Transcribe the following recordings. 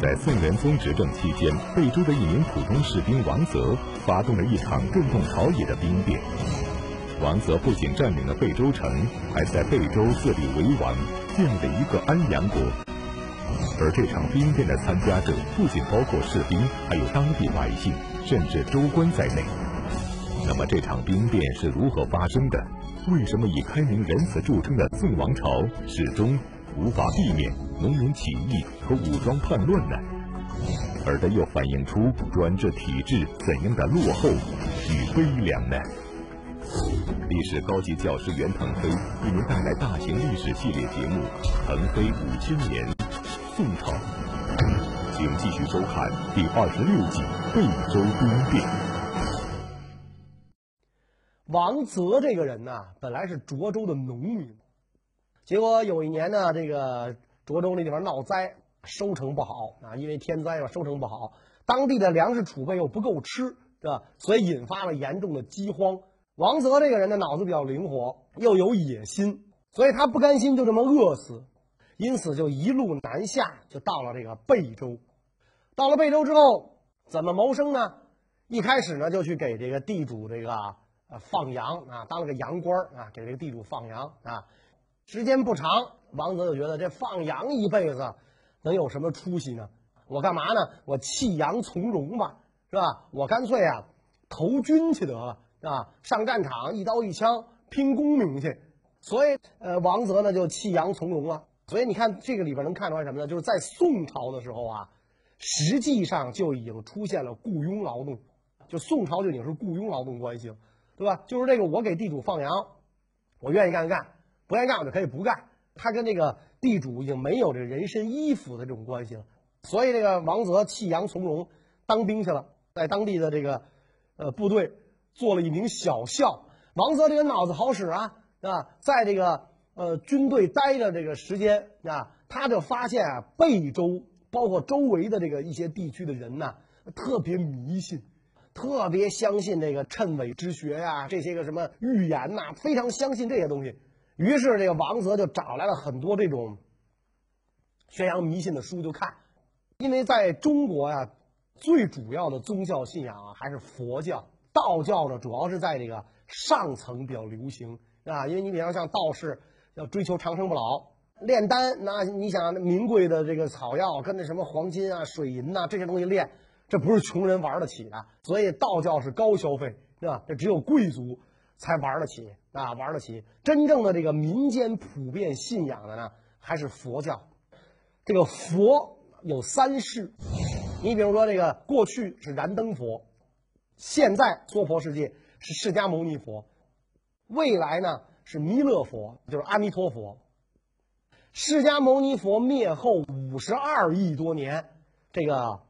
在宋仁宗执政期间，贝州的一名普通士兵王泽发动了一场震动朝野的兵变。王泽不仅占领了贝州城，还在贝州自立为王，建立了一个安阳国。而这场兵变的参加者不仅包括士兵，还有当地百姓，甚至州官在内。那么这场兵变是如何发生的？为什么以开明仁慈著称的宋王朝始终无法避免农民起义和武装叛乱呢？而这又反映出专制体制怎样的落后与悲凉呢？历史高级教师袁腾飞为您带来大型历史系列节目《腾飞五千年》。宋朝，请继续收看第二十六集《贝州兵变》。王泽这个人呢，本来是涿州的农民，结果有一年呢，这个涿州那地方闹灾，收成不好啊，因为天灾嘛，收成不好，当地的粮食储备又不够吃，是吧？所以引发了严重的饥荒。王泽这个人呢，脑子比较灵活，又有野心，所以他不甘心就这么饿死。因此，就一路南下，就到了这个贝州。到了贝州之后，怎么谋生呢？一开始呢，就去给这个地主这个呃放羊啊，当了个羊倌啊，给这个地主放羊啊。时间不长，王泽就觉得这放羊一辈子能有什么出息呢？我干嘛呢？我弃羊从戎吧，是吧？我干脆啊投军去得了，是吧，上战场一刀一枪拼功名去。所以，呃，王泽呢就弃羊从戎了。所以你看，这个里边能看出来什么呢？就是在宋朝的时候啊，实际上就已经出现了雇佣劳动，就宋朝就已经是雇佣劳动关系了，对吧？就是这个，我给地主放羊，我愿意干干，不愿意干我就可以不干。他跟这个地主已经没有这人身依附的这种关系了。所以这个王泽弃羊从戎，当兵去了，在当地的这个呃部队做了一名小校。王泽这个脑子好使啊，啊，在这个。呃，军队待着这个时间啊，他就发现啊，贝州包括周围的这个一些地区的人呢，特别迷信，特别相信这个谶纬之学呀，这些个什么预言呐，非常相信这些东西。于是这个王泽就找来了很多这种宣扬迷信的书就看，因为在中国呀，最主要的宗教信仰啊还是佛教，道教呢主要是在这个上层比较流行啊，因为你比方像道士。要追求长生不老，炼丹，那你想那名贵的这个草药，跟那什么黄金啊、水银呐这些东西炼，这不是穷人玩得起的。所以道教是高消费，是吧？这只有贵族才玩得起啊，玩得起。真正的这个民间普遍信仰的呢，还是佛教。这个佛有三世，你比如说这个过去是燃灯佛，现在娑婆世界是释迦牟尼佛，未来呢？是弥勒佛，就是阿弥陀佛。释迦牟尼佛灭后五十二亿多年，这个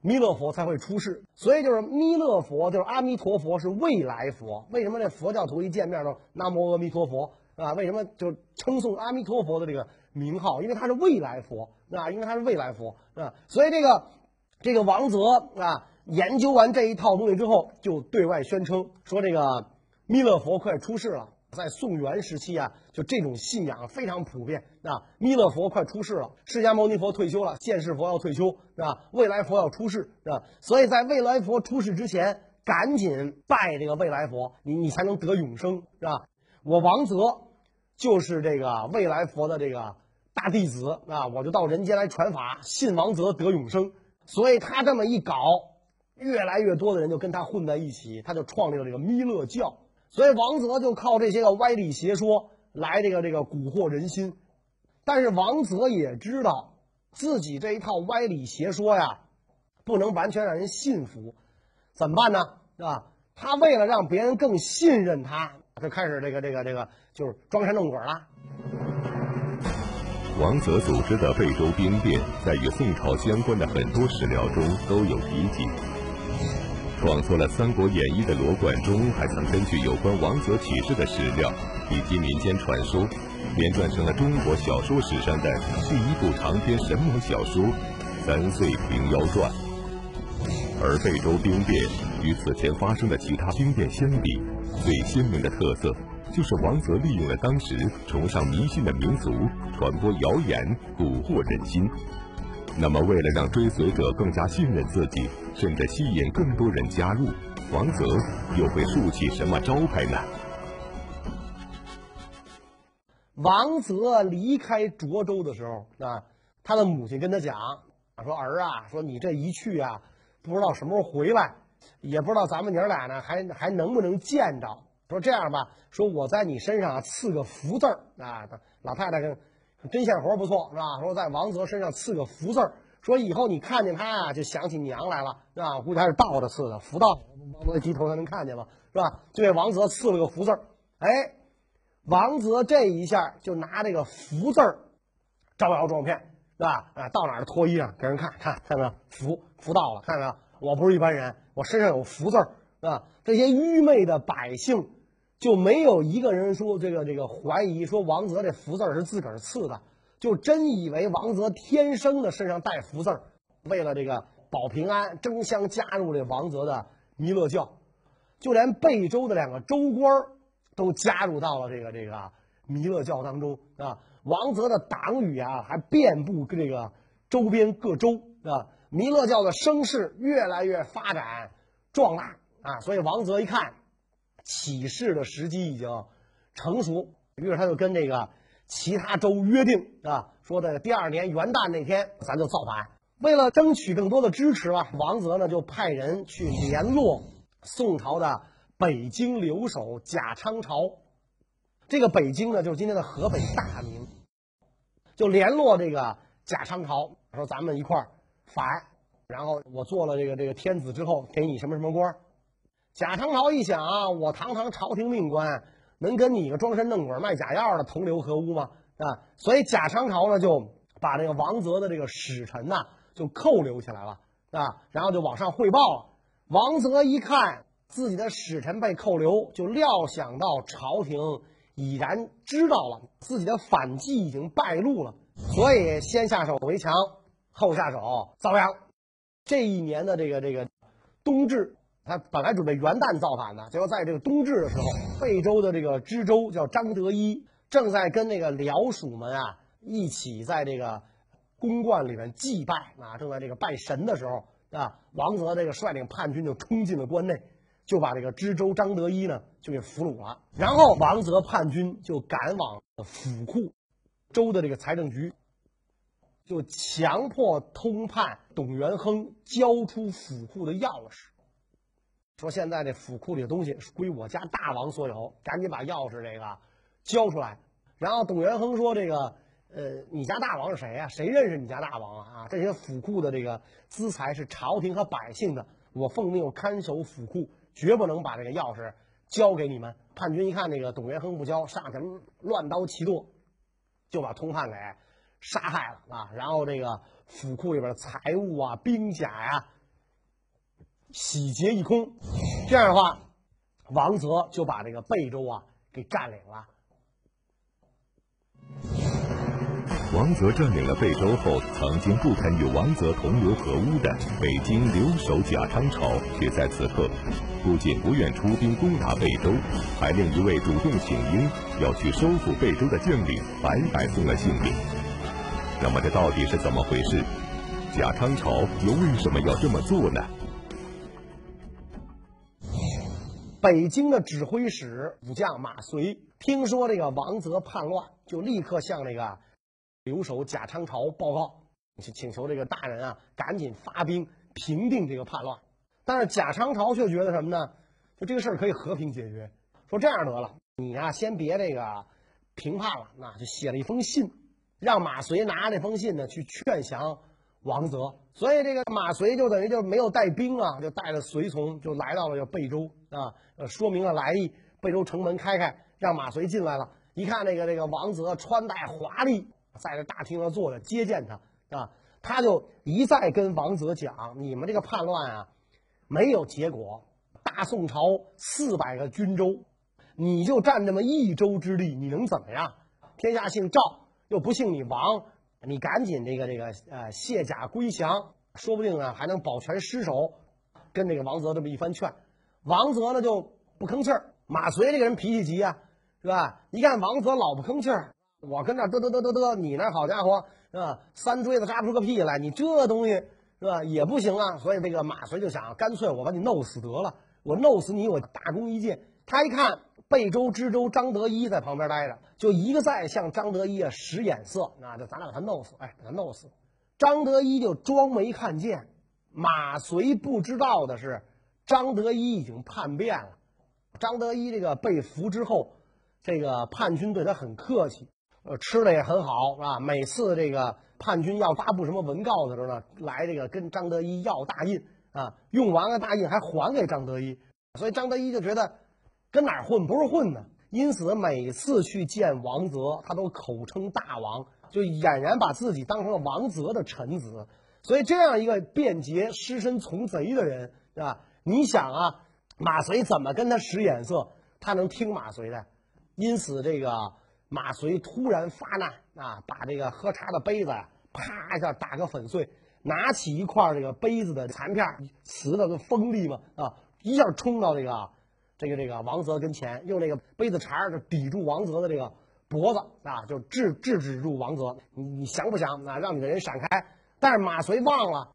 弥勒佛才会出世。所以就是弥勒佛，就是阿弥陀佛是未来佛。为什么这佛教徒一见面都南无阿弥陀佛啊？为什么就称颂阿弥陀佛的这个名号？因为他是未来佛啊，因为他是未来佛啊。所以这个这个王泽啊，研究完这一套东西之后，就对外宣称说这个弥勒佛快出世了。在宋元时期啊，就这种信仰非常普遍啊。弥勒佛快出世了，释迦牟尼佛退休了，现世佛要退休是吧？未来佛要出世是吧？所以在未来佛出世之前，赶紧拜这个未来佛，你你才能得永生是吧？我王泽就是这个未来佛的这个大弟子啊，我就到人间来传法，信王泽得永生。所以他这么一搞，越来越多的人就跟他混在一起，他就创立了这个弥勒教。所以王泽就靠这些个歪理邪说来这个这个蛊惑人心，但是王泽也知道自己这一套歪理邪说呀，不能完全让人信服，怎么办呢？是吧？他为了让别人更信任他，就开始这个这个这个就是装神弄鬼了。王泽组织的贝州兵变，在与宋朝相关的很多史料中都有提及。创作了《三国演义》的罗贯中，还曾根据有关王泽起事的史料以及民间传说，编撰成了中国小说史上的第一部长篇神魔小说《三岁平妖传》。而贝州兵变与此前发生的其他兵变相比，最鲜明的特色就是王泽利用了当时崇尚迷信的民族，传播谣言，蛊惑人心。那么，为了让追随者更加信任自己，甚至吸引更多人加入，王泽又会竖起什么招牌呢？王泽离开涿州的时候啊，他的母亲跟他讲说：“儿啊，说你这一去啊，不知道什么时候回来，也不知道咱们娘俩呢还还能不能见着。说这样吧，说我在你身上刺个福字儿啊。”老太太跟。针线活不错，是吧？说在王泽身上刺个福字儿，说以后你看见他啊，就想起娘来了，是吧？估计他是倒着刺的，福到，王泽低头才能看见嘛，是吧？就给王泽刺了个福字儿。哎，王泽这一下就拿这个福字儿招摇撞骗，是吧？啊，到哪儿脱衣裳给人看看，看到没有？福福到了，看到没有？我不是一般人，我身上有福字儿，是吧？这些愚昧的百姓。就没有一个人说这个这个怀疑说王泽这福字是自个儿赐的，就真以为王泽天生的身上带福字为了这个保平安，争相加入这王泽的弥勒教，就连贝州的两个州官都加入到了这个这个弥勒教当中啊。王泽的党羽啊，还遍布这个周边各州啊。弥勒教的声势越来越发展壮大啊，所以王泽一看。起事的时机已经成熟，于是他就跟这个其他州约定啊，说的第二年元旦那天咱就造反。为了争取更多的支持啊，王泽呢就派人去联络宋朝的北京留守贾昌朝。这个北京呢，就是今天的河北大名，就联络这个贾昌朝，说咱们一块儿反。然后我做了这个这个天子之后，给你什么什么官。贾长朝一想啊，我堂堂朝廷命官，能跟你个装神弄鬼卖假药的同流合污吗？啊，所以贾长朝呢就把这个王泽的这个使臣呐就扣留起来了啊，然后就往上汇报了。王泽一看自己的使臣被扣留，就料想到朝廷已然知道了自己的反计已经败露了，所以先下手为强，后下手遭殃。这一年的这个这个冬至。他本来准备元旦造反的，结果在这个冬至的时候，贝州的这个知州叫张德一，正在跟那个僚属们啊一起在这个宫观里面祭拜啊，正在这个拜神的时候啊，王泽这个率领叛军就冲进了关内，就把这个知州张德一呢就给俘虏了。然后王泽叛军就赶往府库，州的这个财政局，就强迫通判董元亨交出府库的钥匙。说现在这府库里的东西归我家大王所有，赶紧把钥匙这个交出来。然后董元亨说：“这个，呃，你家大王是谁呀？谁认识你家大王啊？啊，这些府库的这个资财是朝廷和百姓的，我奉命看守府库，绝不能把这个钥匙交给你们。”叛军一看那个董元亨不交，上去乱刀齐剁，就把通判给杀害了啊！然后这个府库里边的财物啊、兵甲呀。洗劫一空，这样的话，王泽就把这个贝州啊给占领了。王泽占领了贝州后，曾经不肯与王泽同流合污的北京留守贾昌朝，却在此刻不仅不愿出兵攻打贝州，还令一位主动请缨要去收复贝州的将领白白送了性命。那么这到底是怎么回事？贾昌朝又为什么要这么做呢？北京的指挥使武将马遂听说这个王泽叛乱，就立刻向这个留守贾昌朝报告，请请求这个大人啊，赶紧发兵平定这个叛乱。但是贾昌朝却觉得什么呢？就这个事儿可以和平解决。说这样得了，你呀先别这个平叛了，那就写了一封信，让马遂拿这封信呢去劝降。王泽，所以这个马遂就等于就没有带兵啊，就带着随从就来到了这贝州啊，呃，说明了来意。贝州城门开开，让马遂进来了。一看那个这个王泽穿戴华丽，在这大厅上坐着接见他啊，他就一再跟王泽讲：“你们这个叛乱啊，没有结果。大宋朝四百个军州，你就占这么一州之地，你能怎么样？天下姓赵，又不姓你王。”你赶紧这个这个呃卸甲归降，说不定呢还能保全尸首。跟这个王泽这么一番劝，王泽呢就不吭气儿。马遂这个人脾气急啊，是吧？一看王泽老不吭气儿，我跟那嘚嘚嘚嘚嘚，你那好家伙是吧？三锥子扎不出个屁来，你这东西是吧也不行啊。所以这个马遂就想，干脆我把你弄死得了，我弄死你，我大功一件。他一看贝州知州张德一在旁边待着，就一个再向张德一啊使眼色，那就咱俩把他弄死，哎，把他弄死。张德一就装没看见，马遂不知道的是，张德一已经叛变了。张德一这个被俘之后，这个叛军对他很客气，呃，吃的也很好，是吧？每次这个叛军要发布什么文告的时候呢，来这个跟张德一要大印啊，用完了大印还还给张德一，所以张德一就觉得跟哪儿混不是混呢？因此每次去见王泽，他都口称大王，就俨然把自己当成了王泽的臣子。所以这样一个便捷、失身从贼的人，是吧？你想啊。马遂怎么跟他使眼色，他能听马遂的。因此，这个马遂突然发难啊，把这个喝茶的杯子啪一下打个粉碎，拿起一块这个杯子的残片，瓷的跟锋利嘛啊，一下冲到这个这个这个王泽跟前，用这个杯子茬就抵住王泽的这个脖子啊，就制制止住王泽。你你想不想啊？让你的人闪开？但是马遂忘了，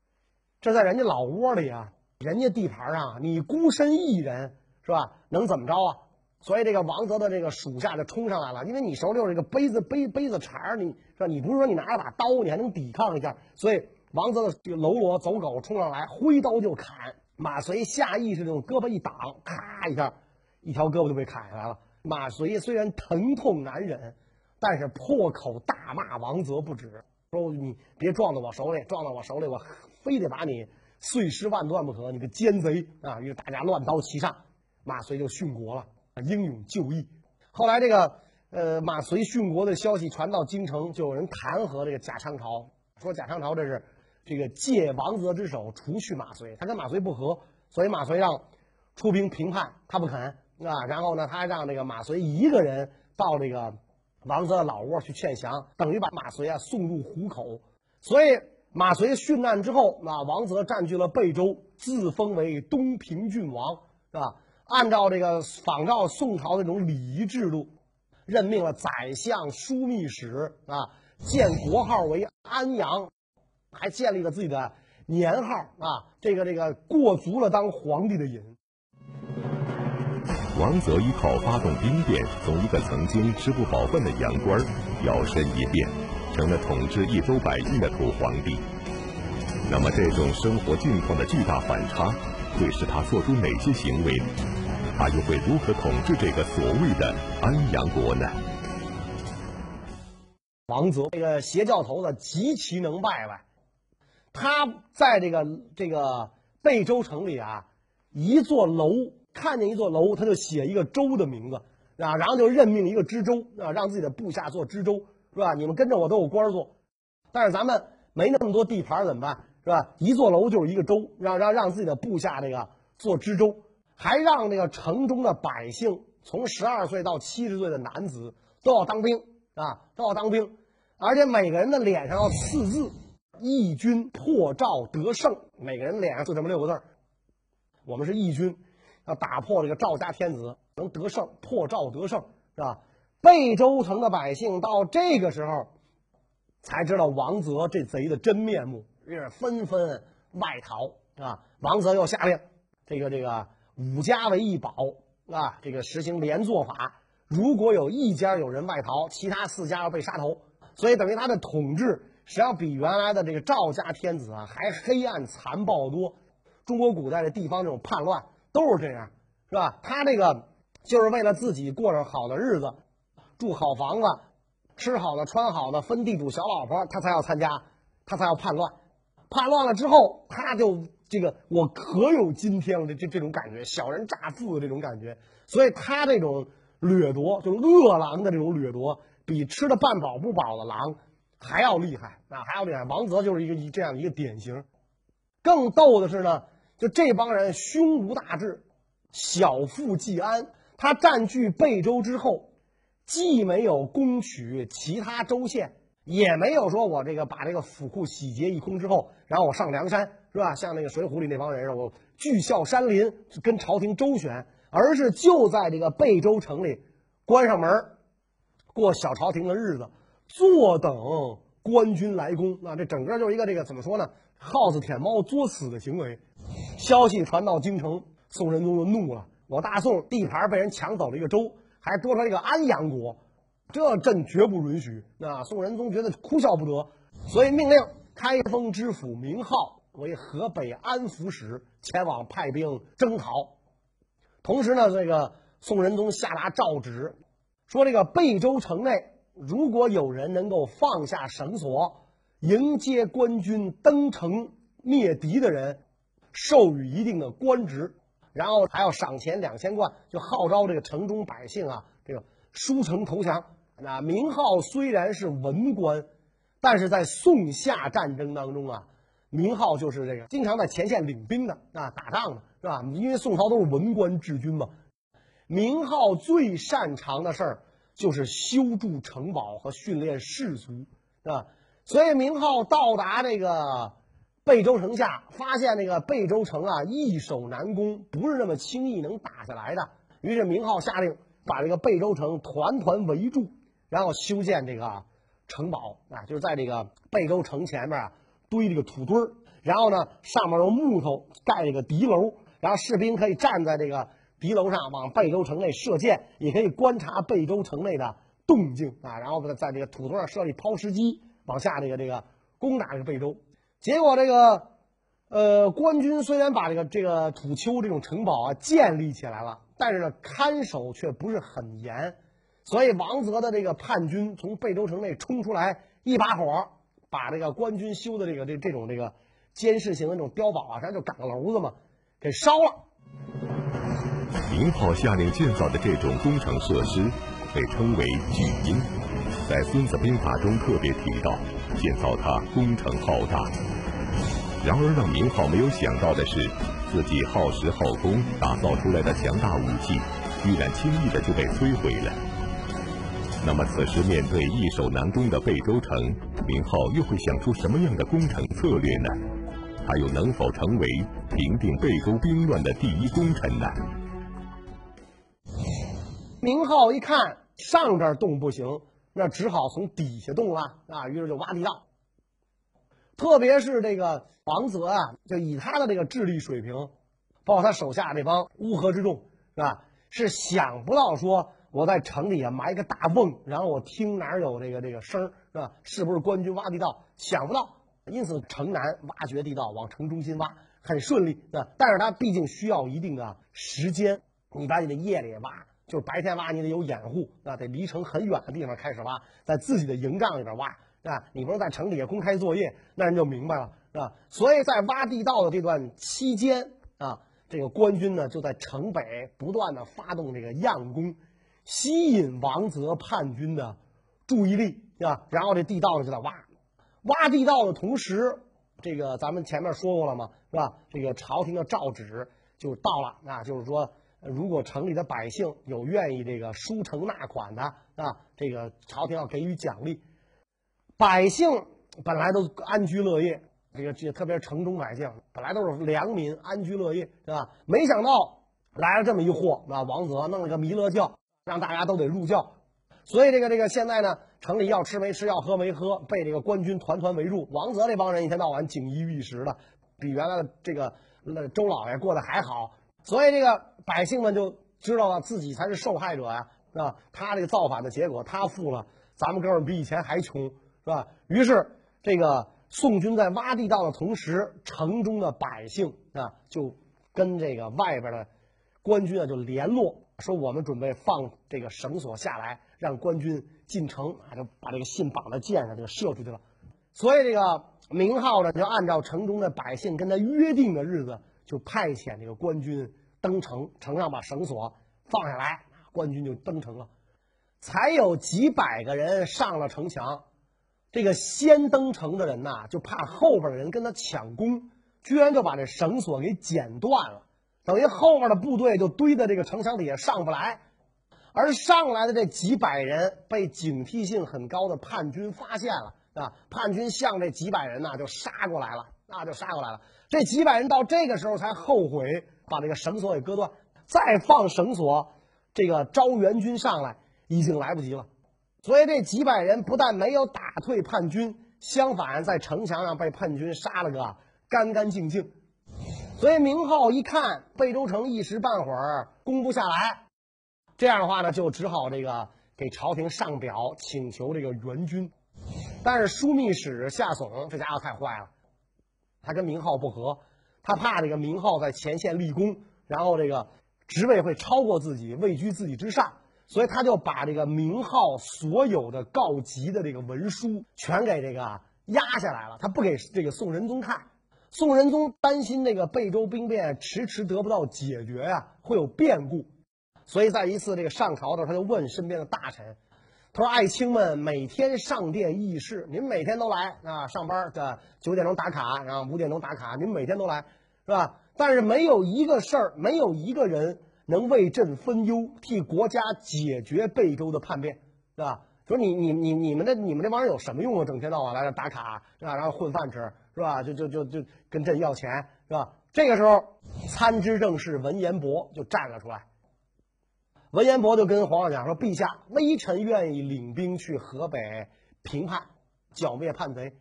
这在人家老窝里啊。人家地盘上，你孤身一人是吧？能怎么着啊？所以这个王泽的这个属下就冲上来了，因为你手里有这个杯子杯杯子茬儿，你是吧？你不是说你拿着把刀，你还能抵抗一下？所以王泽的这个喽啰走狗冲上来，挥刀就砍。马遂下意识用胳膊一挡，咔一下，一条胳膊就被砍下来了。马遂虽然疼痛难忍，但是破口大骂王泽不止，说你别撞到我手里，撞到我手里，我非得把你。碎尸万段不可！你个奸贼啊！于是大家乱刀齐上，马遂就殉国了，英勇就义。后来这个呃马遂殉国的消息传到京城，就有人弹劾这个贾昌朝，说贾昌朝这是这个借王泽之手除去马遂，他跟马遂不和，所以马遂让出兵平叛，他不肯啊。然后呢，他让这个马遂一个人到这个王泽的老窝去劝降，等于把马遂啊送入虎口，所以。马遂殉难之后，那王泽占据了贝州，自封为东平郡王，是吧？按照这个仿照宋朝那种礼仪制度，任命了宰相、枢密使啊，建国号为安阳，还建立了自己的年号啊。这个这个过足了当皇帝的瘾。王泽依靠发动兵变，从一个曾经吃不饱饭的洋官，摇身一变。成了统治一州百姓的土皇帝，那么这种生活境况的巨大反差，会使他做出哪些行为？他又会如何统治这个所谓的安阳国呢？王泽这个邪教头子极其能拜拜，他在这个这个贝州城里啊，一座楼看见一座楼，他就写一个州的名字啊，然后就任命一个知州啊，让自己的部下做知州。是吧？你们跟着我都有官做，但是咱们没那么多地盘怎么办？是吧？一座楼就是一个州，让让让自己的部下这个做知州，还让这个城中的百姓从十二岁到七十岁的男子都要当兵啊，都要当兵，而且每个人的脸上要刺字“义军破赵得胜”，每个人脸上就这么六个字我们是义军，要打破这个赵家天子，能得胜，破赵得胜，是吧？贝州城的百姓到这个时候才知道王泽这贼的真面目，于是纷纷外逃啊。王泽又下令，这个这个五家为一保啊，这个实行连坐法，如果有一家有人外逃，其他四家要被杀头。所以等于他的统治实际上比原来的这个赵家天子啊还黑暗残暴多。中国古代的地方这种叛乱都是这样，是吧？他这个就是为了自己过上好的日子。住好房子，吃好的，穿好的，分地主小老婆，他才要参加，他才要叛乱。叛乱了之后，他就这个我可有今天了，这这这种感觉，小人乍富的这种感觉。所以他这种掠夺，就是饿狼的这种掠夺，比吃的半饱不饱的狼还要厉害啊，还要厉害。王泽就是一个一这样一个典型。更逗的是呢，就这帮人胸无大志，小富即安。他占据贝州之后。既没有攻取其他州县，也没有说我这个把这个府库洗劫一空之后，然后我上梁山是吧？像那个《水浒》里那帮人似的，我聚啸山林跟朝廷周旋，而是就在这个贝州城里关上门，过小朝廷的日子，坐等官军来攻，那这整个就是一个这个怎么说呢？耗子舔猫作死的行为。消息传到京城，宋仁宗就怒了：我大宋地盘被人抢走了一个州，还多出来一个安阳国，这朕绝不允许。那宋仁宗觉得哭笑不得，所以命令开封知府名号为河北安抚使，前往派兵征讨。同时呢，这个宋仁宗下达诏旨，说这个贝州城内如果有人能够放下绳索，迎接官军登城灭敌的人，授予一定的官职，然后还要赏钱两千贯，就号召这个城中百姓啊，这个书城投降。那明浩虽然是文官，但是在宋夏战争当中啊，明浩就是这个经常在前线领兵的啊，打仗的是吧？因为宋朝都是文官治军嘛。明浩最擅长的事儿就是修筑城堡和训练士卒啊，所以明浩到达这个贝州城下，发现这个贝州城啊易守难攻，不是那么轻易能打下来的。于是明浩下令把这个贝州城团团围住，然后修建这个城堡啊，就是在这个贝州城前面啊堆这个土堆儿，然后呢上面用木头盖这个敌楼，然后士兵可以站在这个。敌楼上往贝州城内射箭，也可以观察贝州城内的动静啊。然后在在这个土堆上设立抛石机，往下这个这个攻打这个贝州。结果这个呃官军虽然把这个这个土丘这种城堡啊建立起来了，但是呢看守却不是很严。所以王泽的这个叛军从贝州城内冲出来，一把火把这个官军修的这个这这种这个监视型的这种碉堡啊，咱就赶个楼子嘛，给烧了。明浩下令建造的这种工程设施，被称为巨婴，在《孙子兵法》中特别提到，建造它工程浩大。然而，让明浩没有想到的是，自己耗时耗工打造出来的强大武器，居然轻易的就被摧毁了。那么，此时面对易守难攻的贝州城，明浩又会想出什么样的工程策略呢？他又能否成为平定贝州兵乱的第一功臣呢？明浩一看上边动不行，那只好从底下动了啊，于是就挖地道。特别是这个王泽啊，就以他的这个智力水平，包括他手下这帮乌合之众，是吧？是想不到说我在城里啊埋一个大瓮，然后我听哪有这个这个声儿是吧？是不是官军挖地道？想不到，因此城南挖掘地道往城中心挖很顺利啊。但是他毕竟需要一定的时间，你把你的夜里挖。就是白天挖，你得有掩护啊，得离城很远的地方开始挖，在自己的营帐里边挖啊。你不是在城底下公开作业，那人就明白了啊。所以在挖地道的这段期间啊，这个官军呢就在城北不断的发动这个佯攻，吸引王泽叛军的注意力啊。然后这地道就在挖，挖地道的同时，这个咱们前面说过了嘛，是吧？这个朝廷的诏旨就到了啊，就是说。如果城里的百姓有愿意这个输城纳款的啊，这个朝廷要给予奖励。百姓本来都安居乐业，这个这特别是城中百姓本来都是良民，安居乐业，对吧？没想到来了这么一货啊！王泽弄了个弥勒教，让大家都得入教。所以这个这个现在呢，城里要吃没吃，要喝没喝，被这个官军团团围住。王泽这帮人一天到晚锦衣玉食的，比原来的这个那周老爷过得还好。所以这个百姓们就知道了自己才是受害者呀，是吧？他这个造反的结果他富了，咱们哥们比以前还穷，是吧？于是这个宋军在挖地道的同时，城中的百姓啊就跟这个外边的官军啊就联络，说我们准备放这个绳索下来，让官军进城啊，就把这个信绑在箭上就射出去了。所以这个明浩呢就按照城中的百姓跟他约定的日子。就派遣这个官军登城，城上把绳索放下来，官军就登城了。才有几百个人上了城墙，这个先登城的人呐，就怕后边的人跟他抢攻，居然就把这绳索给剪断了，等于后面的部队就堆在这个城墙底下上不来。而上来的这几百人被警惕性很高的叛军发现了啊，叛军向这几百人呐就杀过来了，那就杀过来了。这几百人到这个时候才后悔把这个绳索给割断，再放绳索，这个招援军上来已经来不及了。所以这几百人不但没有打退叛军，相反，在城墙上被叛军杀了个干干净净。所以明浩一看贝州城一时半会儿攻不下来，这样的话呢，就只好这个给朝廷上表请求这个援军。但是枢密使夏竦这家伙太坏了，他跟明浩不和，他怕这个明浩在前线立功，然后这个职位会超过自己，位居自己之上，所以他就把这个明浩所有的告急的这个文书全给这个压下来了，他不给这个宋仁宗看。宋仁宗担心那个贝州兵变迟迟得不到解决呀，会有变故，所以在一次这个上朝的时候，他就问身边的大臣。他说：“爱卿们每天上殿议事，您每天都来啊，上班这九点钟打卡，然后五点钟打卡，您每天都来，是吧？但是没有一个事儿，没有一个人能为朕分忧，替国家解决贝州的叛变，是吧？说你你你你们的你们这帮人有什么用啊？整天到晚来这打卡，是吧？然后混饭吃，是吧？就就就就跟朕要钱，是吧？这个时候，参知政事文彦博就站了出来。”文彦博就跟皇上讲说：“陛下，微臣愿意领兵去河北平叛，剿灭叛贼。”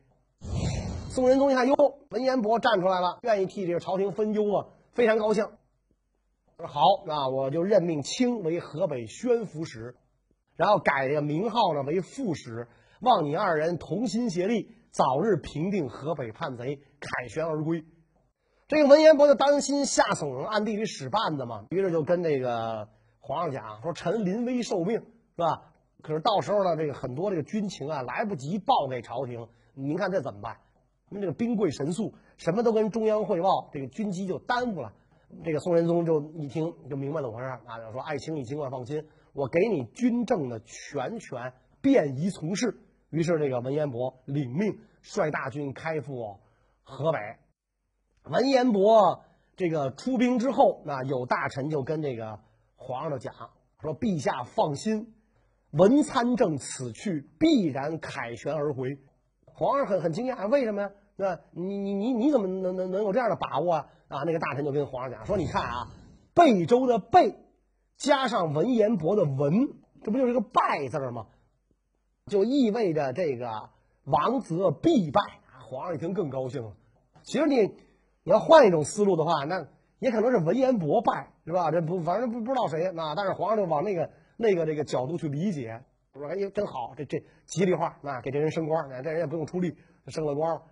宋仁宗一看，哟，文彦博站出来了，愿意替这个朝廷分忧啊，非常高兴。：“好，那我就任命卿为河北宣抚使，然后改这个名号呢为副使，望你二人同心协力，早日平定河北叛贼，凯旋而归。”这个文彦博就担心夏竦暗地里使绊子嘛，于是就跟这个。皇上讲说：“臣临危受命，是吧？可是到时候呢，这个很多这个军情啊，来不及报给朝廷。您看这怎么办？因为这个兵贵神速，什么都跟中央汇报，这个军机就耽误了。这个宋仁宗就一听就明白怎么回事啊，就说：‘爱卿，你尽管放心，我给你军政的全权，便宜从事。’于是这个文彦博领命，率大军开赴河北。文彦博这个出兵之后，那有大臣就跟这个。”皇上就讲说：“陛下放心，文参政此去必然凯旋而回。”皇上很很惊讶，为什么呀？那你你你你怎么能能能有这样的把握啊？啊，那个大臣就跟皇上讲说：“你看啊，贝州的贝加上文彦博的文，这不就是一个败字吗？就意味着这个王泽必败。”皇上一听更高兴了。其实你你要换一种思路的话，那。也可能是文彦博败，是吧？这不，反正不不知道谁啊。但是皇上就往那个那个这个角度去理解，说哎，真好，这这吉利话啊，给这人升官，那这人也不用出力，升了官了。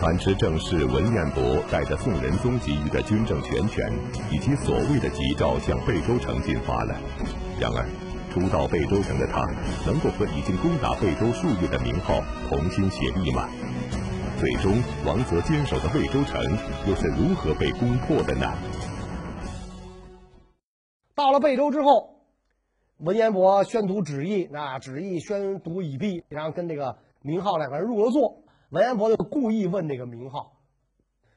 参知政是文彦博带着宋仁宗给予的军政全权以及所谓的急诏向贝州城进发了。然而，初到贝州城的他，能够和已经攻打贝州数月的名号同心协力吗？最终，王泽坚守的魏州城又是如何被攻破的呢？到了贝州之后，文彦博宣读旨意，那旨意宣读已毕，然后跟这个明浩两个人入了座。文彦博就故意问这个明浩，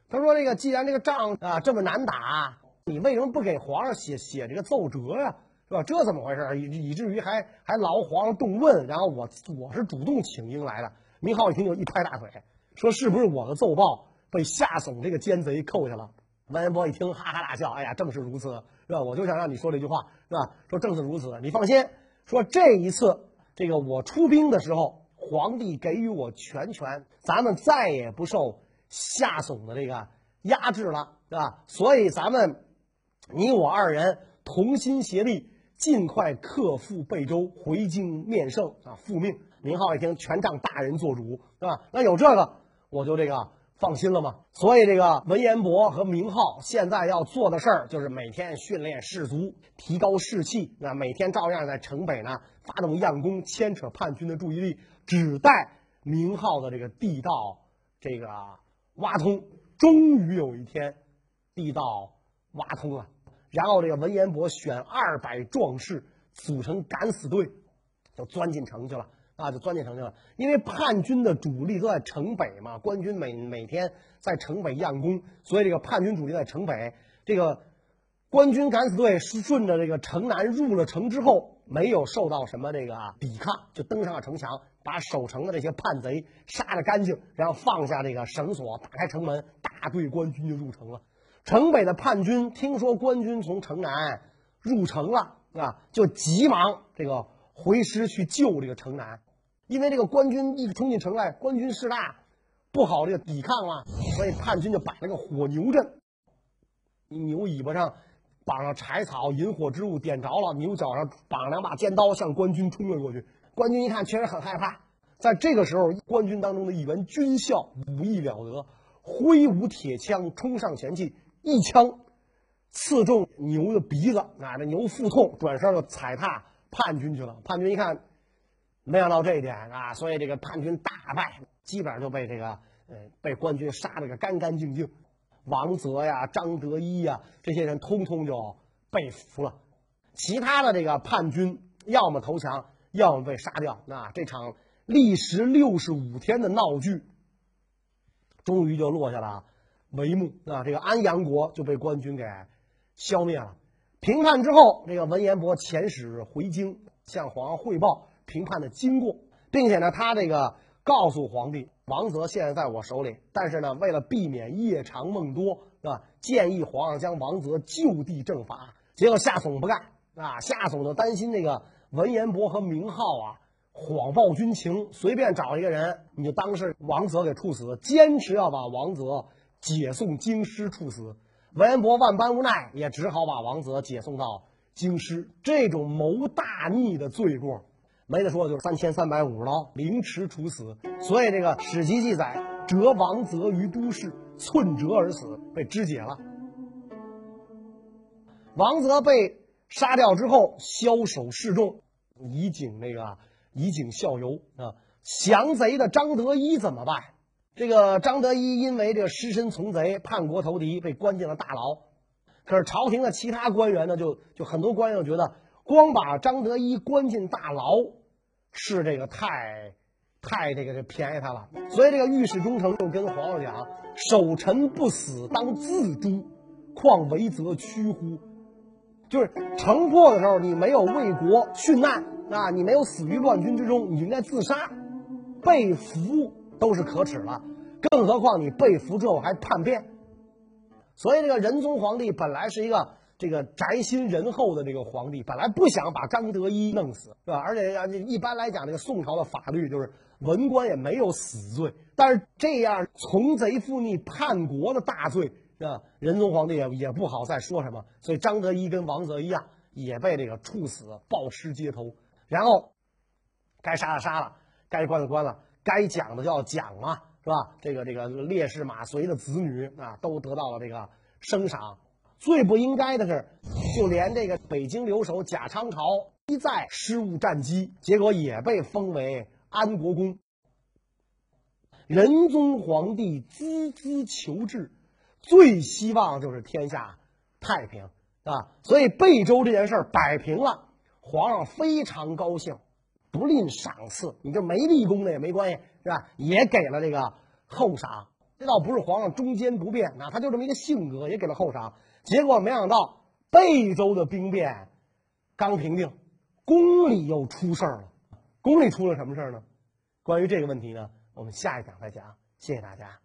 他说：“这个既然这个仗啊这么难打，你为什么不给皇上写写这个奏折呀？是吧？这怎么回事？以以至于还还劳皇上动问，然后我我是主动请缨来的。”明浩一听就一拍大腿。说是不是我的奏报被夏竦这个奸贼扣下了？文彦博一听，哈哈大笑。哎呀，正是如此，是吧？我就想让你说这句话，是吧？说正是如此，你放心。说这一次，这个我出兵的时候，皇帝给予我全权，咱们再也不受夏竦的这个压制了，对吧？所以咱们你我二人同心协力，尽快克复贝州，回京面圣啊，复命。明浩一听，全仗大人做主，是吧？那有这个。我就这个放心了吗？所以这个文彦博和明浩现在要做的事儿，就是每天训练士卒，提高士气。那每天照样在城北呢发动佯攻，牵扯叛军的注意力，只待明浩的这个地道这个挖通。终于有一天，地道挖通了，然后这个文彦博选二百壮士组成敢死队，就钻进城去了。啊，就钻进城去了。因为叛军的主力都在城北嘛，官军每每天在城北佯攻，所以这个叛军主力在城北。这个官军敢死队是顺着这个城南入了城之后，没有受到什么这个抵抗，就登上了城墙，把守城的这些叛贼杀得干净，然后放下这个绳索，打开城门，大队官军就入城了。城北的叛军听说官军从城南入城了，啊，就急忙这个回师去救这个城南。因为这个官军一冲进城来，官军势大，不好这个抵抗了，所以叛军就摆了个火牛阵。牛尾巴上绑上柴草，引火之物点着了，牛角上绑两把尖刀，向官军冲了过去。官军一看，确实很害怕。在这个时候，官军当中的一员军校武艺了得，挥舞铁枪冲上前去，一枪刺中牛的鼻子，啊，这牛腹痛，转身就踩踏叛军去了。叛军一看，没想到这一点啊，所以这个叛军大败，基本上就被这个呃被官军杀了个干干净净。王泽呀、张德一呀这些人通通就被俘了，其他的这个叛军要么投降，要么被杀掉。那这场历时六十五天的闹剧，终于就落下了帷幕。啊，这个安阳国就被官军给消灭了。平叛之后，这个文彦博遣使回京，向皇上汇报评判的经过，并且呢，他这个告诉皇帝。王泽现在在我手里，但是呢，为了避免夜长梦多，是吧？建议皇上将王泽就地正法。结果夏总不干啊，夏总就担心那个文彦博和明浩啊谎报军情，随便找一个人你就当是王泽给处死，坚持要把王泽解送京师处死。文彦博万般无奈，也只好把王泽解送到京师。这种谋大逆的罪过。没得说，就是三千三百五十刀凌迟处死。所以这个史籍记载，折王泽于都市，寸折而死，被肢解了。王泽被杀掉之后，枭首示众，以儆那个以儆效尤啊。降贼的张德一怎么办？这个张德一因为这个失身从贼，叛国投敌，被关进了大牢。可是朝廷的其他官员呢，就就很多官员觉得，光把张德一关进大牢。是这个太，太这个这便宜他了，所以这个御史中丞就跟皇上讲：“守臣不死，当自诛，况为则屈乎？”就是城破的时候，你没有为国殉难啊，你没有死于乱军之中，你应该自杀。被俘都是可耻了，更何况你被俘之后还叛变。所以这个仁宗皇帝本来是一个。这个宅心仁厚的这个皇帝本来不想把张德一弄死，是吧？而且一般来讲，这个宋朝的法律就是文官也没有死罪，但是这样从贼附逆叛国的大罪，是吧？仁宗皇帝也也不好再说什么，所以张德一跟王泽一样也被这个处死，暴尸街头。然后该杀的杀了，该关的关了，该讲的就要讲嘛，是吧？这个这个烈士马遂的子女啊，都得到了这个升赏。最不应该的是，就连这个北京留守贾昌朝一再失误战机，结果也被封为安国公。仁宗皇帝孜孜求治，最希望就是天下太平啊！所以贝州这件事儿摆平了，皇上非常高兴，不吝赏赐。你这没立功的也没关系，是吧？也给了这个厚赏。这倒不是皇上中间不变啊，他就这么一个性格，也给了厚赏。结果没想到，贝州的兵变刚平定，宫里又出事儿了。宫里出了什么事儿呢？关于这个问题呢，我们下一讲再讲。谢谢大家。